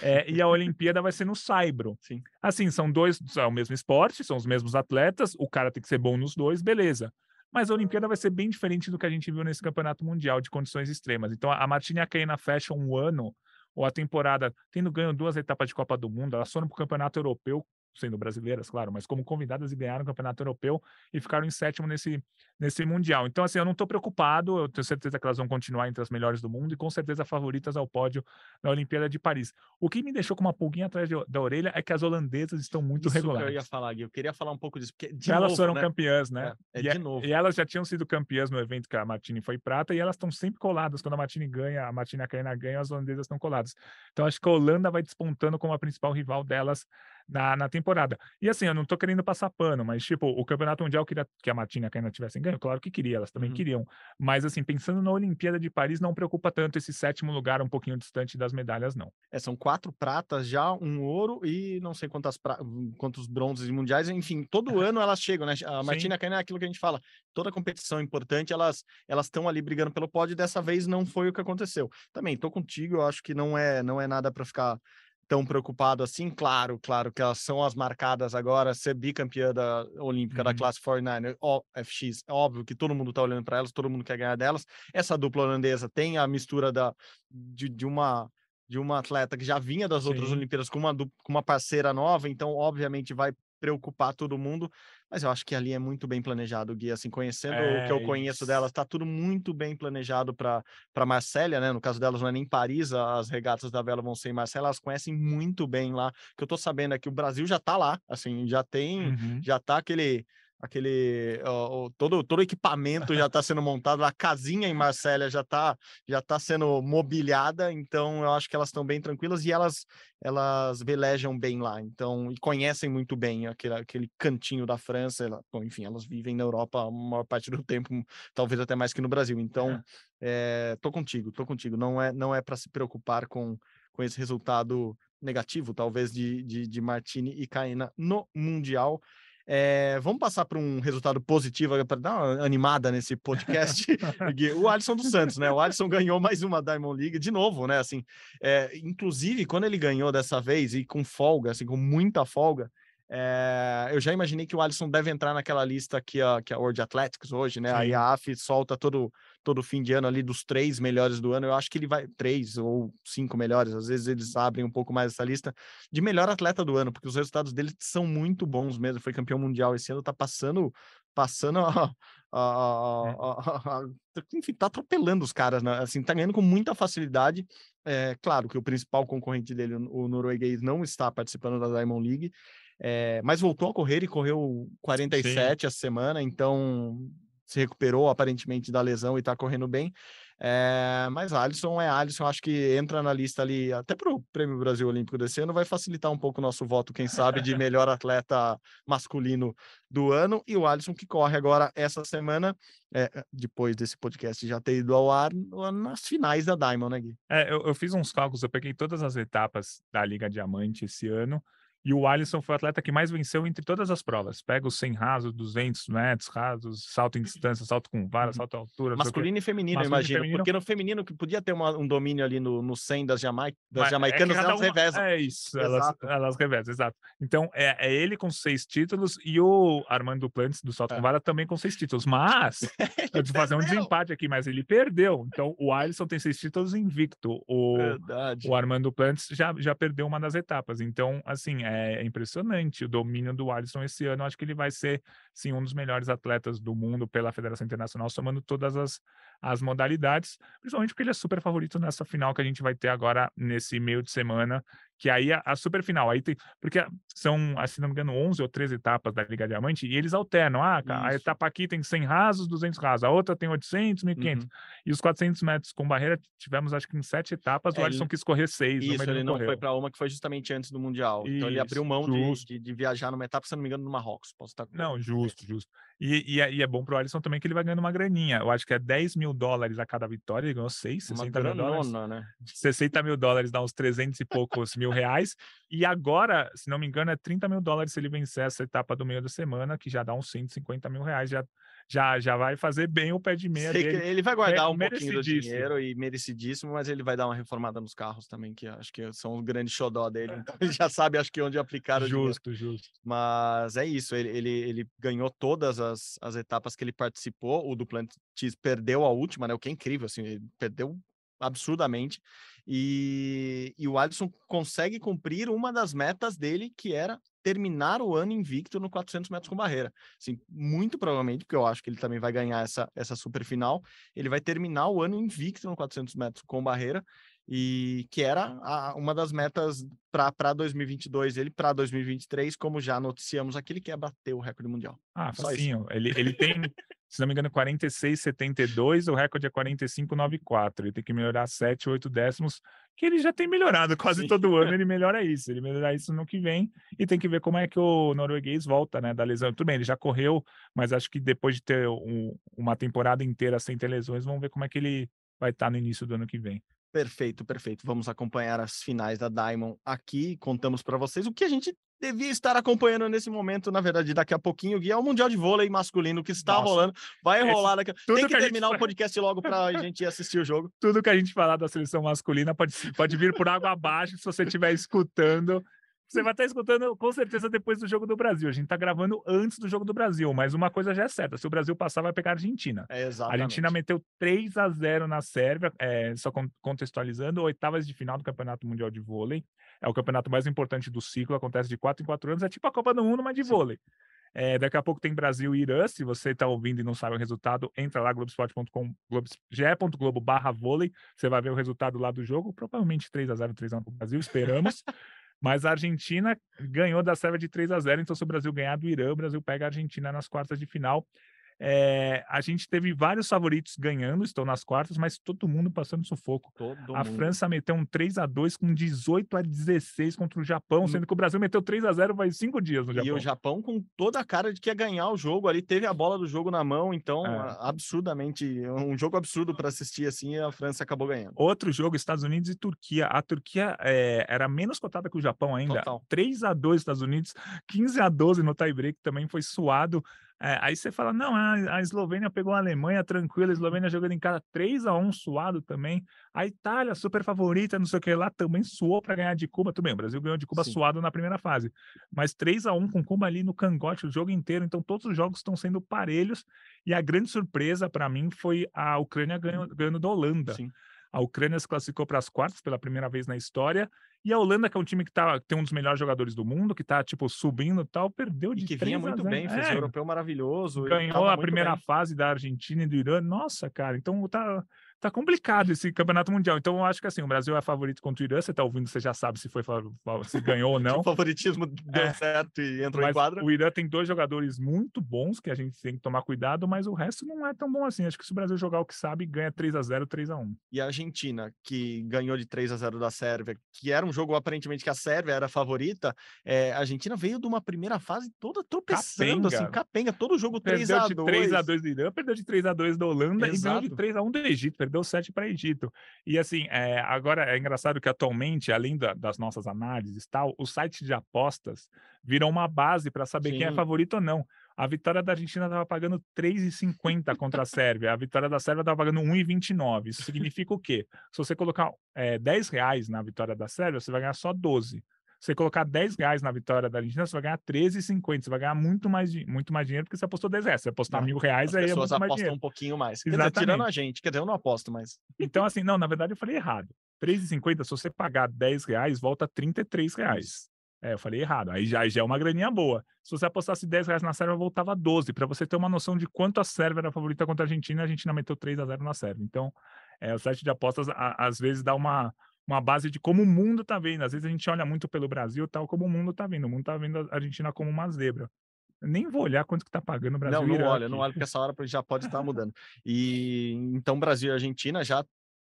é, e a Olimpíada vai ser no saibro. Sim. Assim, são dois, é o mesmo esporte, são os mesmos atletas, o cara tem que ser bom nos dois, beleza. Mas a Olimpíada vai ser bem diferente do que a gente viu nesse campeonato mundial de condições extremas. Então, a Martina a Caena fecham um ano, ou a temporada, tendo ganho duas etapas de Copa do Mundo, elas foram para o campeonato europeu, sendo brasileiras, claro, mas como convidadas e ganharam o campeonato europeu e ficaram em sétimo nesse, nesse mundial. Então, assim, eu não estou preocupado, eu tenho certeza que elas vão continuar entre as melhores do mundo e com certeza favoritas ao pódio da Olimpíada de Paris. O que me deixou com uma pulguinha atrás de- da orelha é que as holandesas estão muito Isso que regulares. eu ia falar, Gui. Eu queria falar um pouco disso. Porque, de elas novo, foram né? campeãs, né? É, é e, de novo. e elas já tinham sido campeãs no evento que a Martini foi prata e elas estão sempre coladas. Quando a Martini ganha, a Martina Caena ganha, as holandesas estão coladas. Então acho que a Holanda vai despontando como a principal rival delas na, na temporada. E assim, eu não tô querendo passar pano, mas tipo, o Campeonato Mundial queria que a Martina ainda tivessem ganho, claro que queria, elas também Uhum. queriam. Mas assim, pensando na Olimpíada de Paris, não preocupa tanto esse sétimo lugar um pouquinho distante das medalhas, não. É, são quatro pratas já, um ouro e não sei quantas pra... quantos bronzes mundiais. Enfim, todo <laughs> ano elas chegam, né? A Martina Caina é aquilo que a gente fala. Toda competição importante, elas elas estão ali brigando pelo pódio. e Dessa vez não foi o que aconteceu. Também tô contigo. Eu acho que não é não é nada para ficar tão preocupado assim. Claro, claro que elas são as marcadas agora, ser bicampeã da olímpica da Uhum. classe 49, ó, FX. É óbvio que todo mundo tá olhando para elas, todo mundo quer ganhar delas. Essa dupla holandesa tem a mistura da de, de uma de uma atleta que já vinha das outras Sim. Olimpíadas com uma, com uma parceira nova, então obviamente vai preocupar todo mundo, mas eu acho que ali é muito bem planejado, Gui, assim, conhecendo o que eu É conheço isso. delas, tá tudo muito bem planejado para para Marsella, né? No caso delas não é nem Paris, as regatas da vela vão ser em Marsella, elas conhecem muito bem lá. O que eu tô sabendo é que o Brasil já tá lá, assim, já tem Uhum. já tá aquele aquele ó, todo todo o equipamento já está sendo montado, a casinha em Marsella já está já tá sendo mobiliada, então eu acho que elas estão bem tranquilas e elas elas velejam bem lá, então e conhecem muito bem aquele, aquele cantinho da França, ela- bom, enfim, elas vivem na Europa a maior parte do <laughs> tempo, talvez até mais que no Brasil. Então, é, tô contigo, tô contigo. Não é não é para se preocupar com com esse resultado negativo, talvez de, de, de Martini e Caena no mundial. É, vamos passar para um resultado positivo para dar uma animada nesse podcast. <laughs> <laughs> O Alisson dos Santos, né? O Alisson ganhou mais uma Diamond League de novo, né? Assim, é, inclusive quando ele ganhou dessa vez e com folga, assim, com muita folga, é, eu já imaginei que o Alisson deve entrar naquela lista que a, que a World Athletics hoje, né? Aí Sim. a AF solta todo todo fim de ano ali dos três melhores do ano. Eu acho que ele vai três ou cinco melhores. Às vezes eles abrem um pouco mais essa lista de melhor atleta do ano, porque os resultados dele são muito bons mesmo. Foi campeão mundial esse ano, tá passando passando a, a- a- enfim, tá atropelando os caras, né? assim, tá ganhando com muita facilidade. É claro que o principal concorrente dele, o norueguês, não está participando da Diamond League, é, mas voltou a correr e correu 47 essa semana, então se recuperou aparentemente da lesão e tá correndo bem. É, mas Alisson é Alisson, acho que entra na lista ali, até para o Prêmio Brasil Olímpico desse ano, vai facilitar um pouco o nosso voto, quem sabe, de melhor atleta masculino do ano. E o Alisson que corre agora essa semana, é, depois desse podcast já ter ido ao ar, nas finais da Diamond, né, Gui? É, eu, eu fiz uns cálculos, eu peguei todas as etapas da Liga Diamante esse ano, e o Alisson foi o atleta que mais venceu entre todas as provas. Pega os 100 rasos, 200 metros rasos, salto em distância, salto com vara, Uhum. salto à altura. Masculino e feminino, Masculino e imagino. feminino. Porque no feminino, que podia ter uma- um domínio ali no, no 100 das, Jamai das Mas é jamaicanas, cada elas uma- revezam. É isso, elas, elas revezam, exato. Então, é, é ele com seis títulos e o Armando Duplantis do salto É. com vara também com seis títulos. Mas, <laughs> eu vou fazer um desempate aqui, mas ele perdeu. Então, o Alisson tem seis títulos invicto. O, Verdade. o Armando Plantes já, já perdeu uma das etapas. Então, assim, é impressionante o domínio do Alisson esse ano. Acho que ele vai ser, sim, um dos melhores atletas do mundo pela Federação Internacional, somando todas as, as modalidades, principalmente porque ele é super favorito nessa final que a gente vai ter agora nesse meio de semana, que aí a, a super final, aí tem, porque são, ah, se não me engano, 11 ou 13 etapas da Liga Diamante, e eles alternam, ah, a Isso. etapa aqui tem 100 rasos, 200 rasos, a outra tem 800, 1500, Uhum. e os 400 metros com barreira tivemos acho que em sete etapas, É, o ele- Alisson quis correr seis, Isso, uma ele não correu. foi para uma que foi justamente antes do Mundial. Então ele abriu Isso, mão de, de, de viajar numa etapa, se não me engano, no Marrocos. Posso estar com- Não, justo, justo. E, e, é, e é bom pro Alisson também que ele vai ganhando uma graninha. Eu acho que é 10 mil dólares a cada vitória, ele ganhou 6, Uma 60 mil dólares. né? 60 mil dólares dá uns 300 e poucos mil reais. E agora, se não me engano, é 30 mil dólares se ele vencer essa etapa do meio da semana, que já dá uns 150 mil reais. Já, já, já vai fazer bem o pé de meia Sei que dele. ele vai guardar Me- um pouquinho do dinheiro e merecidíssimo, mas ele vai dar uma reformada nos carros também, que acho que são o grande xodó dele. Então ele já sabe, acho que onde aplicar o dinheiro. Justo, justo. Mas é isso, ele, ele, ele ganhou todas as, as etapas que ele participou. O Duplantis perdeu a última, né? O que é incrível, assim, ele perdeu absurdamente. E, e o Alisson consegue cumprir uma das metas dele, que era terminar o ano invicto no 400 metros com barreira. Assim, muito provavelmente, porque eu acho que ele também vai ganhar essa, essa super final, ele vai terminar o ano invicto no 400 metros com barreira, e que era a- uma das metas para 2022, ele para 2023, como já noticiamos aqui, ele quer bater o recorde mundial. Ah, facinho. Ele, ele tem se não me engano, 46,72, o recorde é 45,94. Ele tem que melhorar 7, 8 décimos, que ele já tem melhorado quase Sim. todo ano, <laughs> ele melhora isso. Ele melhorar isso no que vem e tem que ver como é que o norueguês volta, né, da lesão. Tudo bem, ele já correu, mas acho que depois de ter um- uma temporada inteira sem ter lesões, vamos ver como é que ele vai estar no início do ano que vem. Perfeito, perfeito. Vamos acompanhar as finais da Diamond aqui. Contamos para vocês o que a gente devia estar acompanhando nesse momento, na verdade, daqui a pouquinho, Gui, é o Mundial de Vôlei masculino que está Nossa. rolando. Vai Esse- rolar daqui. Tem que, que a gente terminar o podcast logo para a <laughs> gente ir assistir o jogo. Tudo que a gente falar da seleção masculina pode, pode vir por água abaixo se você estiver escutando. Você vai estar escutando com certeza depois do jogo do Brasil. A gente está gravando antes do jogo do Brasil, mas uma coisa já é certa: se o Brasil passar, vai pegar a Argentina. É A. Argentina meteu 3 a 0 na Sérvia, é, só con- contextualizando, oitavas de final do Campeonato Mundial de Vôlei. É o campeonato mais importante do ciclo, acontece de 4 em 4 anos, é tipo a Copa do Mundo, mas de vôlei. É, daqui a pouco tem Brasil e Irã. Se você está ouvindo e não sabe o resultado, entra lá, globesport.com, globes- ge.globo barra vôlei. Você vai ver o resultado lá do jogo. Provavelmente 3 a 0 3 a 1 para o Brasil, esperamos. <laughs> Mas a Argentina ganhou da Sérvia de 3 a 0 Então, se o Brasil ganhar do Irã, o Brasil pega a Argentina nas quartas de final. É, a gente teve vários favoritos ganhando, estão nas quartas, mas todo mundo passando sufoco. Todo A mundo. França meteu um 3 a 2 com 18 a 16 contra o Japão, sendo que o Brasil meteu 3 a 0 faz cinco dias no E Japão. o Japão com toda a cara de que ia ganhar o jogo ali, teve a bola do jogo na mão, então É. absurdamente, um jogo absurdo para assistir assim, e a França acabou ganhando. Outro jogo, Estados Unidos e Turquia. A Turquia eh, era menos cotada que o Japão ainda. Total. 3 a 2 Estados Unidos, 15 a 12 no tie-break, também foi suado. Eh, aí você fala, não, a, a Eslovênia pegou a Alemanha tranquila, a Eslovênia jogando em casa 3 a 1 suado também. A Itália, super favorita, não sei o que lá, também suou para ganhar de Cuba. Tudo bem, o Brasil ganhou de Cuba Sim. suado na primeira fase. Mas 3 a 1 com Cuba ali no cangote o jogo inteiro. Então todos os jogos estão sendo parelhos. E a grande surpresa para mim foi a Ucrânia ganhando, ganhando da Holanda. Sim. A Ucrânia se classificou para as quartas pela primeira vez na história. E a Holanda, que é um time que tá, tem um dos melhores jogadores do mundo, que tá, tipo, subindo e tal, perdeu E de que 3 vinha muito 0. bem, fez É, o europeu maravilhoso. e ganhou a primeira bem. fase da Argentina e do Irã. Nossa, cara, então tá, tá complicado esse campeonato mundial. Então eu acho que assim, o Brasil é favorito contra o Irã. Você tá ouvindo, você já sabe se foi se ganhou ou <laughs> não. O favoritismo deu É. certo e entrou em Mas quadra. o Irã tem dois jogadores muito bons que a gente tem que tomar cuidado, mas o resto não é tão bom assim. Acho que se o Brasil jogar o que sabe, ganha 3 a 0 3 a 1 E a Argentina, que ganhou de 3 a 0 da Sérvia, que era um jogo aparentemente que a Sérvia era a favorita, é, a Argentina veio de uma primeira fase toda tropeçando, assim, Capenga. capenga, todo jogo 3 Perdeu a de 2 3 a 2 do Irã, perdeu de 3 a 2 da Holanda e ganhou de Exato. 3 a 1 do Egito, perdeu 7 para Egito. E assim, é, agora é engraçado que atualmente, além da- das nossas análises e tal, o site de apostas viram uma base para saber quem é Sim. favorito ou não. A vitória da Argentina estava pagando 3,50 contra a Sérvia, a vitória da Sérvia estava pagando 1,29. Isso significa o quê? Se você colocar é, 10 reais na vitória da Sérvia, você vai ganhar só 12. Se você colocar 10 reais na vitória da Argentina, você vai ganhar 13,50. Você vai ganhar muito mais, muito mais dinheiro porque você apostou 10 reais. Você apostar É, mil reais, As aí é pessoas muito mais apostam dinheiro. um pouquinho mais. Quer dizer, tirando a gente, quer dizer, eu não aposto, mas Então, assim, não, na verdade eu falei errado. 3,50, se você pagar 10 reais, volta 33 reais. É, eu falei errado. Aí já, já é uma graninha boa. Se você apostasse 10 reais na Sérvia, voltava 12. Para você ter uma noção de quanto a Sérvia era a favorita contra a Argentina, a Argentina meteu 3 a 0 na Sérvia. Então, é, o site de apostas a- às vezes dá uma, uma base de como o mundo tá vendo. Às vezes a gente olha muito pelo Brasil, tal como o mundo tá vendo. O mundo tá vendo a Argentina como uma zebra. Eu nem vou olhar quanto que tá pagando o Brasil. não, não olha, não olha, porque essa hora já pode estar mudando. <laughs> E então, Brasil e Argentina já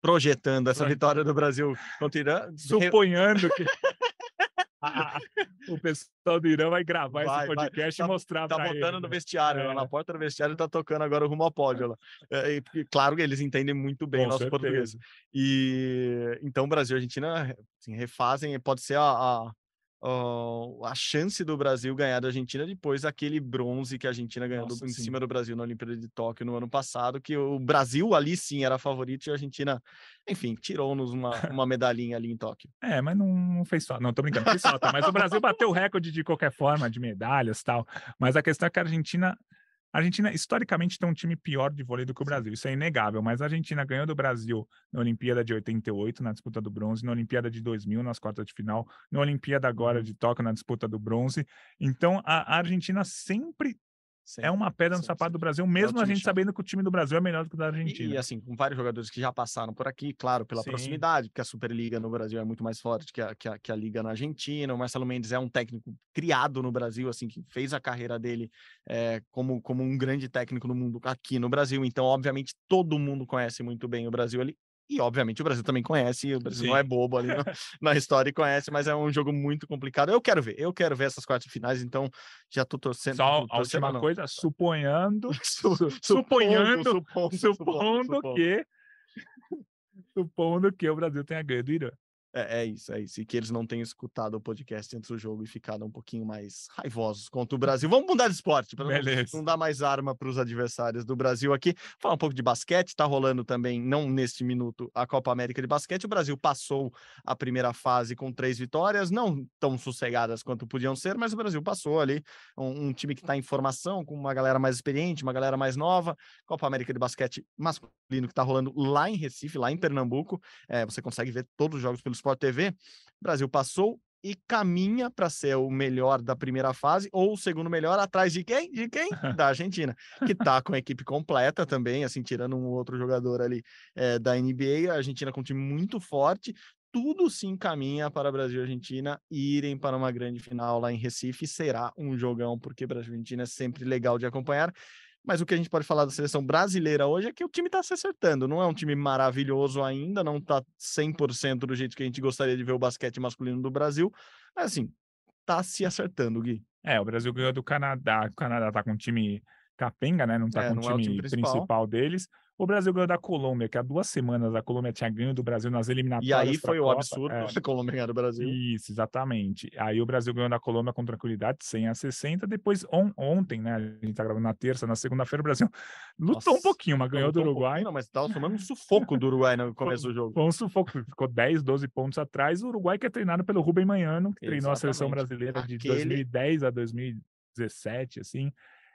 projetando essa vitória do Brasil contra o Irã. suponhando que <laughs> a- a- o pessoal do Irã vai gravar Vai, esse vai. podcast Tá- e mostrar Tá pra botando eles, no né? vestiário, lá É. na porta do vestiário tá tocando agora o rumo ao pódio lá. É, e, e claro que eles entendem muito bem Com nosso certeza. português. E então Brasil e Argentina assim, refazem, pode ser a, a, a- a chance do Brasil ganhar da Argentina depois daquele bronze que a Argentina ganhou do- Nossa, em sim. cima do Brasil na Olimpíada de Tóquio no ano passado, que o Brasil ali sim era favorito e a Argentina, enfim, tirou-nos uma, <laughs> uma medalhinha ali em Tóquio. É, mas não, não fez só. Não, tô brincando, fez falta. Mas o Brasil bateu o recorde de qualquer forma, de medalhas e tal. Mas a questão é que a Argentina. A Argentina, historicamente, tem um time pior de vôlei do que o Brasil. Isso é inegável. Mas a Argentina ganhou do Brasil na Olimpíada de 88, na disputa do bronze, na Olimpíada de 2000, nas quartas de final, na Olimpíada agora Uhum. de Tóquio, na disputa do bronze. Então, a, a Argentina sempre Sim, é uma pedra no sim, sapato sim. do Brasil, mesmo a time gente chato. sabendo que o time do Brasil é melhor do que o da Argentina. e, assim, com vários jogadores que já passaram por aqui, claro, pela proximidade, porque a Superliga no Brasil é muito mais forte que a, que a, que a Liga na Argentina. O Marcelo Mendes é um técnico criado no Brasil, assim, que fez a carreira dele eh, como, como um grande técnico no mundo aqui no Brasil. Então, obviamente, todo mundo conhece muito bem o Brasil ali. E, obviamente, o Brasil também conhece, o Brasil não é Sim. bobo ali no- <laughs> na história e conhece, mas é um jogo muito complicado. Eu quero ver, eu quero ver essas quartas finais, então já tô torcendo. Só tô a última não. coisa, suponhando, <laughs> Su- su- supondo, suponhando, supondo, supondo supondo. que <laughs> supondo que o Brasil tenha ganho do Irã. É, é isso, é isso. E que eles não tenham escutado o podcast antes do jogo e ficado um pouquinho mais raivosos contra o Brasil. Vamos mudar de esporte, para não, não dar mais arma para os adversários do Brasil aqui. Falar um pouco de basquete, tá rolando também, não neste minuto, a Copa América de Basquete. O Brasil passou a primeira fase com três vitórias, não tão sossegadas quanto podiam ser, mas o Brasil passou ali. Um, um time que está em formação, com uma galera mais experiente, uma galera mais nova. Copa América de Basquete masculino que está rolando lá em Recife, lá em Pernambuco. É, você consegue ver todos os jogos pelo Sport TV. O Brasil passou e caminha para ser o melhor da primeira fase ou o segundo melhor atrás de quem? De quem? <laughs> Da Argentina, que está com a equipe completa também, assim, tirando um outro jogador ali é, da NBA, a Argentina com um time muito forte. Tudo se encaminha para Brasil e Argentina irem para uma grande final lá em Recife. Será um jogão, porque Brasil e Argentina é sempre legal de acompanhar. Mas o que a gente pode falar da seleção brasileira hoje é que o time está se acertando. Não é um time maravilhoso ainda, não está 100% do jeito que a gente gostaria de ver o basquete masculino do Brasil. Mas assim, tá se acertando, Gui. É, o Brasil ganhou do Canadá. O Canadá tá com um time capenga, né? Não tá É, com não o é o time, time principal. principal. deles. O Brasil ganhou da Colômbia, que há duas semanas a Colômbia tinha ganho do Brasil nas E eliminatórias. aí pra foi o Copa. absurdo É. <laughs> a Colômbia ganhar do Brasil. Isso, exatamente. Aí o Brasil ganhou da Colômbia com tranquilidade, 100 a 60. Depois, on- ontem, né? A gente tá gravando na terça, na segunda-feira, o Brasil <laughs> lutou um Nossa, pouquinho, mas ganhou do um Uruguai. pouquinho, Não, mas tava tomando um sufoco do Uruguai no começo do jogo. Foi um sufoco, ficou 10, 12 pontos atrás. O Uruguai que é treinado pelo Rubem Manhano, que treinou a seleção Exatamente. brasileira de Aquele- 2010 a 2017, assim.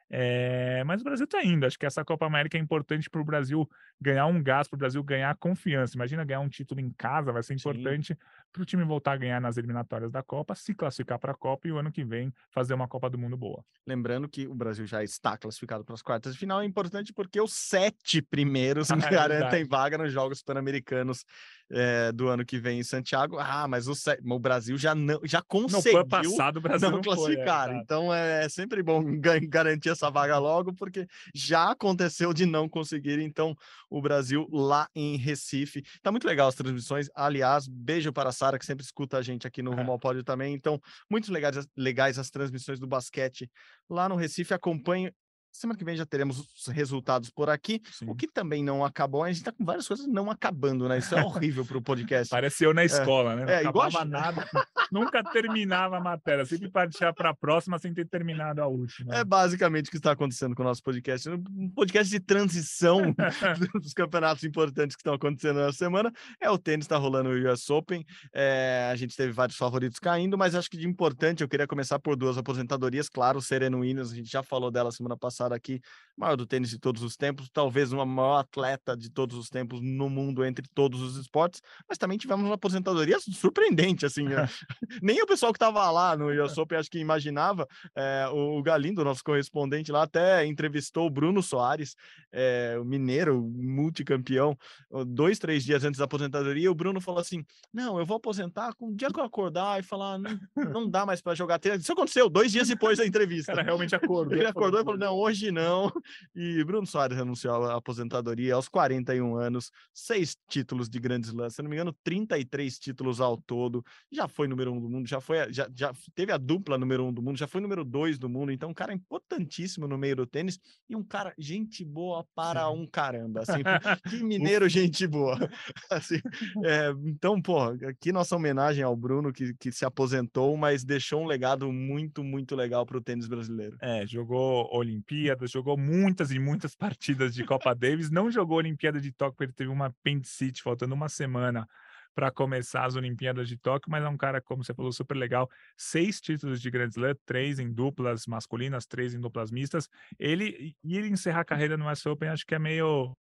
É, mas o Brasil tá indo. Acho que essa Copa América é importante para o Brasil ganhar um gás, para o Brasil ganhar confiança. Imagina ganhar um título em casa, vai ser importante para o time voltar a ganhar nas eliminatórias da Copa, se classificar para a Copa e o ano que vem fazer uma Copa do Mundo boa. Lembrando que o Brasil já está classificado para as quartas de final. É importante porque os sete primeiros <laughs> é garantem vaga nos Jogos Pan-Americanos eh, do ano que vem em Santiago. Ah, mas o, o Brasil já, não, já No conseguiu ano passado o Brasil não não, foi, é, classificar. então é, é sempre bom <laughs> ga- garantir essa vaga logo, porque já aconteceu de não conseguir. Então, o Brasil lá em Recife. Tá muito legal as transmissões. Aliás, beijo para a Sara, que sempre escuta a gente aqui no Rumo <laughs> ao Pódio também. Então, muito legais, legais as transmissões do basquete lá no Recife. Acompanhe. Semana que vem já teremos os resultados por aqui. Sim. O que também não acabou, a gente tá com várias coisas não acabando, né? Isso é horrível para o podcast. <laughs> Pareceu na escola, né? Não é, igual a acabava nada, nunca terminava a matéria, sempre partia para a próxima sem ter terminado a última. É basicamente o que está acontecendo com o nosso podcast. Um podcast de transição <laughs> <laughs> dos campeonatos importantes que estão acontecendo na semana. É o tênis, está rolando o US Open. É, a gente teve vários favoritos caindo, mas acho que de importante eu queria começar por duas aposentadorias. Claro, o Sereno Williams, a gente já falou dela semana passada aqui, maior do tênis de todos os tempos, talvez uma maior atleta de todos os tempos no mundo entre todos os esportes, mas também tivemos uma aposentadoria surpreendente, assim. né? <laughs> <laughs> Nem o pessoal que estava lá no US Open acho que imaginava. É, o Galindo, nosso correspondente lá, até entrevistou o Bruno Soares, é, o mineiro, multicampeão, dois, três dias antes da aposentadoria. O Bruno falou assim: Não, eu vou aposentar com o dia que eu acordar e falar, não, não dá mais para jogar tênis. Isso aconteceu dois dias depois da entrevista. realmente acordou. Ele acordou e falou: Não, hoje não. E Bruno Soares anunciou a aposentadoria aos 41 anos, seis títulos de grandes lãs, se não me engano, 33 títulos ao todo. Já foi número um do mundo, já foi, já, já teve a dupla número um do mundo, já foi número dois do mundo. Então, um cara importantíssimo no meio do tênis e um cara, gente boa para um caramba. Assim, <laughs> que mineiro, gente boa. <laughs> Assim, é, então, pô, aqui nossa homenagem ao Bruno, que, que se aposentou, mas deixou um legado muito, muito legal para o tênis brasileiro. É, jogou Olimpíadas, jogou muitas e muitas partidas de Copa Davis, não jogou Olimpíada de Tóquio, ele teve uma apendicite, faltando uma semana para começar as Olimpíadas de Tóquio, mas é um cara, como você falou, super legal. Seis títulos de Grand Slam, três em duplas masculinas, três em duplas mistas. Ele ir encerrar a carreira no US Open, acho que é meio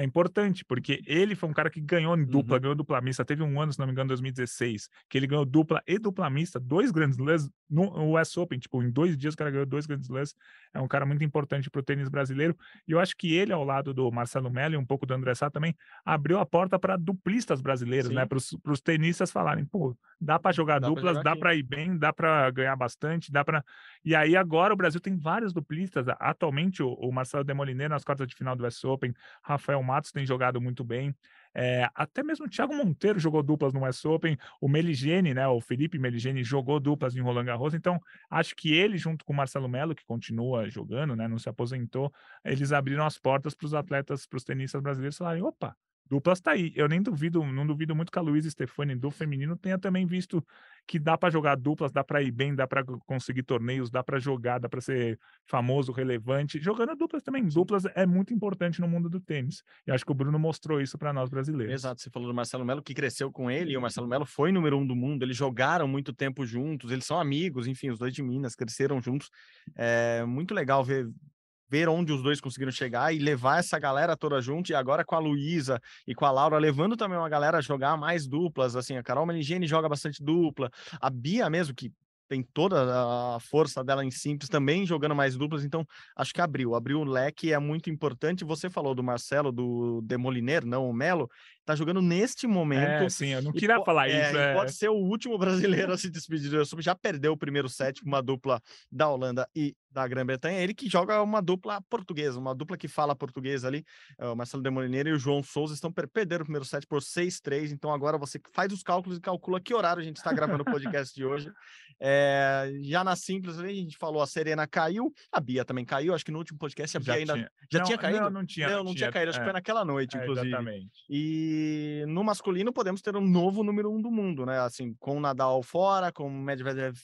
é importante, porque ele foi um cara que ganhou em dupla, Uhum. ganhou dupla mista. Teve um ano, se não me engano, 2016, que ele ganhou dupla e dupla mista, dois grandes slams no US Open. Tipo, em dois dias o cara ganhou dois grandes slams. É um cara muito importante para o tênis brasileiro. E eu acho que ele, ao lado do Marcelo Melo e um pouco do André Sá também, abriu a porta para duplistas brasileiros, né? Sim. Para os tenistas falarem, pô, dá para jogar Dá pra duplas, jogar dá para ir bem, dá para ganhar bastante, dá para. E aí agora o Brasil tem vários duplistas. Atualmente o, o Marcelo Demoliner nas quartas de final do US Open, Rafael Matos tem jogado muito bem. É, até mesmo o Thiago Monteiro jogou duplas no US Open, o Meligeni, né, o Felipe Meligeni jogou duplas em Roland Garros, então acho que ele junto com o Marcelo Melo, que continua jogando, né, não se aposentou, eles abriram as portas para os atletas, para os tenistas brasileiros falarem, opa, duplas tá aí. Eu nem duvido, não duvido muito que a Luísa Stefani do feminino tenha também visto que dá para jogar duplas, dá para ir bem, dá para conseguir torneios, dá para jogar, dá para ser famoso, relevante. Jogando duplas também. Duplas é muito importante no mundo do tênis. E acho que o Bruno mostrou isso para nós brasileiros. Exato, você falou do Marcelo Melo que cresceu com ele, e o Marcelo Melo foi número um do mundo, eles jogaram muito tempo juntos, eles são amigos, enfim, os dois de Minas cresceram juntos. É muito legal ver ver onde os dois conseguiram chegar e levar essa galera toda junto, e agora com a Luísa e com a Laura, levando também uma galera a jogar mais duplas, assim, a Carol Meligeni joga bastante dupla, a Bia mesmo, que tem toda a força dela em simples, também jogando mais duplas, então acho que abriu, abriu o leque, é muito importante. Você falou do Marcelo, do Demoliner, não o Melo, tá jogando neste momento. É, sim, eu não queria falar é, isso. é. Pode ser o último <laughs> brasileiro a se despedir do Open, já perdeu o primeiro set com uma dupla da Holanda e da Grã-Bretanha. Ele que joga uma dupla portuguesa, uma dupla que fala português ali. é, O Marcelo Demoliner e o João Souza estão per perderam o primeiro set por 6-3. Então agora você faz os cálculos e calcula que horário a gente está gravando o podcast de hoje. É, já na simples a gente falou, a Serena caiu, a Bia também caiu. Acho que no último podcast a Bia ainda tinha. já Não, tinha caído. Não, não tinha. não, não tinha caído, acho que é, foi naquela noite, é, inclusive. Exatamente. E no masculino podemos ter um novo número um do mundo, né? Assim, com o Nadal fora, com o Medvedev,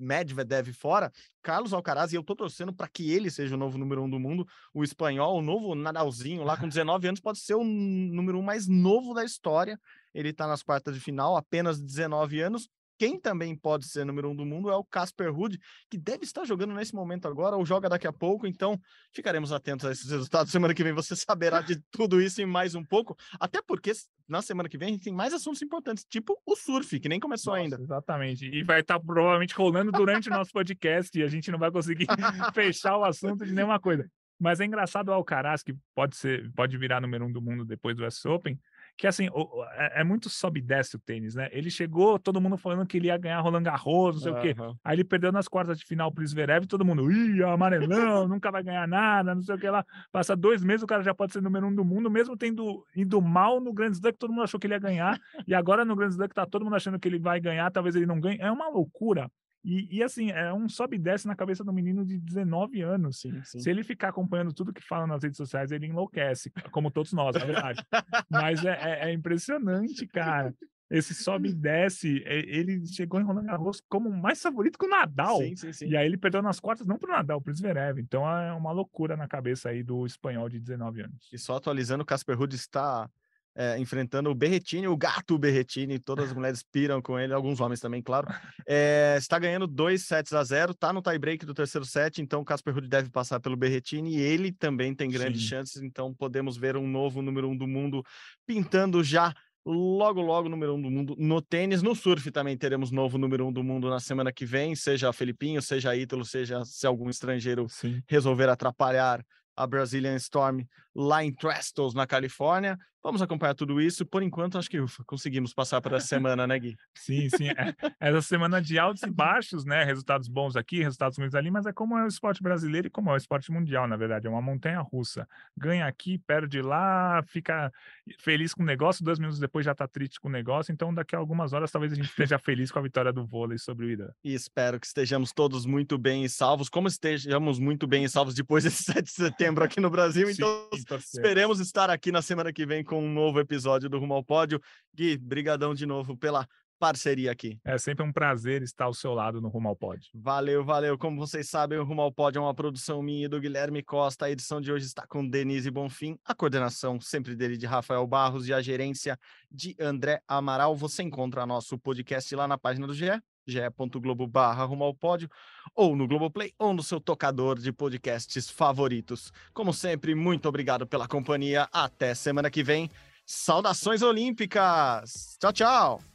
Medvedev fora, Carlos Alcaraz, e eu tô torcendo para que ele seja o novo número um do mundo, o espanhol, o novo Nadalzinho lá com 19 anos pode ser o número um mais novo da história. Ele tá nas quartas de final, apenas 19 anos. Quem também pode ser número um do mundo é o Casper Ruud, que deve estar jogando nesse momento agora ou joga daqui a pouco. Então, ficaremos atentos a esses resultados. <laughs> Semana que vem você saberá de tudo isso e mais um pouco. Até porque na semana que vem a gente tem mais assuntos importantes, tipo o surf, que nem começou Nossa, ainda. Exatamente. E vai estar provavelmente rolando durante o nosso podcast e a gente não vai conseguir <laughs> fechar o assunto de nenhuma coisa. Mas é engraçado o Alcaraz, que pode ser, pode virar número um do mundo depois do US Open, que assim, é, é muito sobe e desce o tênis, né? Ele chegou, todo mundo falando que ele ia ganhar Roland Garros, não sei o quê. Aí ele perdeu nas quartas de final pro Zverev, todo mundo, ih, amarelão, nunca vai ganhar nada, não sei o que lá. Passa dois meses, o cara já pode ser número um do mundo, mesmo tendo ido mal no Grand Slam, que todo mundo achou que ele ia ganhar, e agora no Grand Slam que tá todo mundo achando que ele vai ganhar, talvez ele não ganhe. É uma loucura. E, e, assim, é um sobe e desce na cabeça do menino de 19 anos. Sim, sim. Se ele ficar acompanhando tudo que fala nas redes sociais, ele enlouquece, como todos nós, na verdade. Mas é, é- é impressionante, cara. Esse sobe e desce. Ele chegou em Roland Garros como mais favorito que o Nadal. Sim, sim, sim. E aí ele perdeu nas quartas, não pro Nadal, pro Zverev. Então é uma loucura na cabeça aí do espanhol de 19 anos. E só atualizando, o Casper Ruud está é, enfrentando o Berretini, o gato Berretini, todas as mulheres piram com ele, alguns homens também, claro. É, <laughs> está ganhando 2 sets a 0, está no tie-break do terceiro set, então o Casper Ruud deve passar pelo Berretini e ele também tem grandes Sim. chances, então podemos ver um novo número um do mundo pintando já logo, logo número um do mundo no tênis. No surf também teremos novo número um do mundo na semana que vem, seja Felipinho, seja Ítalo, seja se algum estrangeiro Sim. resolver atrapalhar a Brazilian Storm lá em Trestles, na Califórnia. Vamos acompanhar tudo isso. Por enquanto, acho que ufa, <laughs> conseguimos passar por essa semana, né, Gui? Sim, sim. É, essa semana de altos e baixos, né? Resultados bons aqui, resultados ruins ali, mas é como é o esporte brasileiro e como é o esporte mundial, na verdade. É uma montanha russa. Ganha aqui, perde lá, fica feliz com o negócio, dois minutos depois já tá triste com o negócio. Então, daqui a algumas horas, talvez a gente esteja <laughs> feliz com a vitória do vôlei sobre o Irã. E espero que estejamos todos muito bem e salvos, como estejamos muito bem e salvos depois desse 7 de setembro aqui no Brasil. Então, Sim, esperemos estar aqui na semana que vem com um novo episódio do Rumo ao Pódio. Gui, brigadão de novo pela parceria aqui. É sempre um prazer estar ao seu lado no Rumo ao Pódio. Valeu, valeu. Como vocês sabem, o Rumo ao Pódio é uma produção minha e do Guilherme Costa. A edição de hoje está com Denise Bonfim, a coordenação sempre dele de Rafael Barros e a gerência de André Amaral. Você encontra nosso podcast lá na página do GE ge.globo barra rumo ao pódio, ou no Globoplay, ou no seu tocador de podcasts favoritos. Como sempre, muito obrigado pela companhia. Até semana que vem. Saudações olímpicas! Tchau, tchau!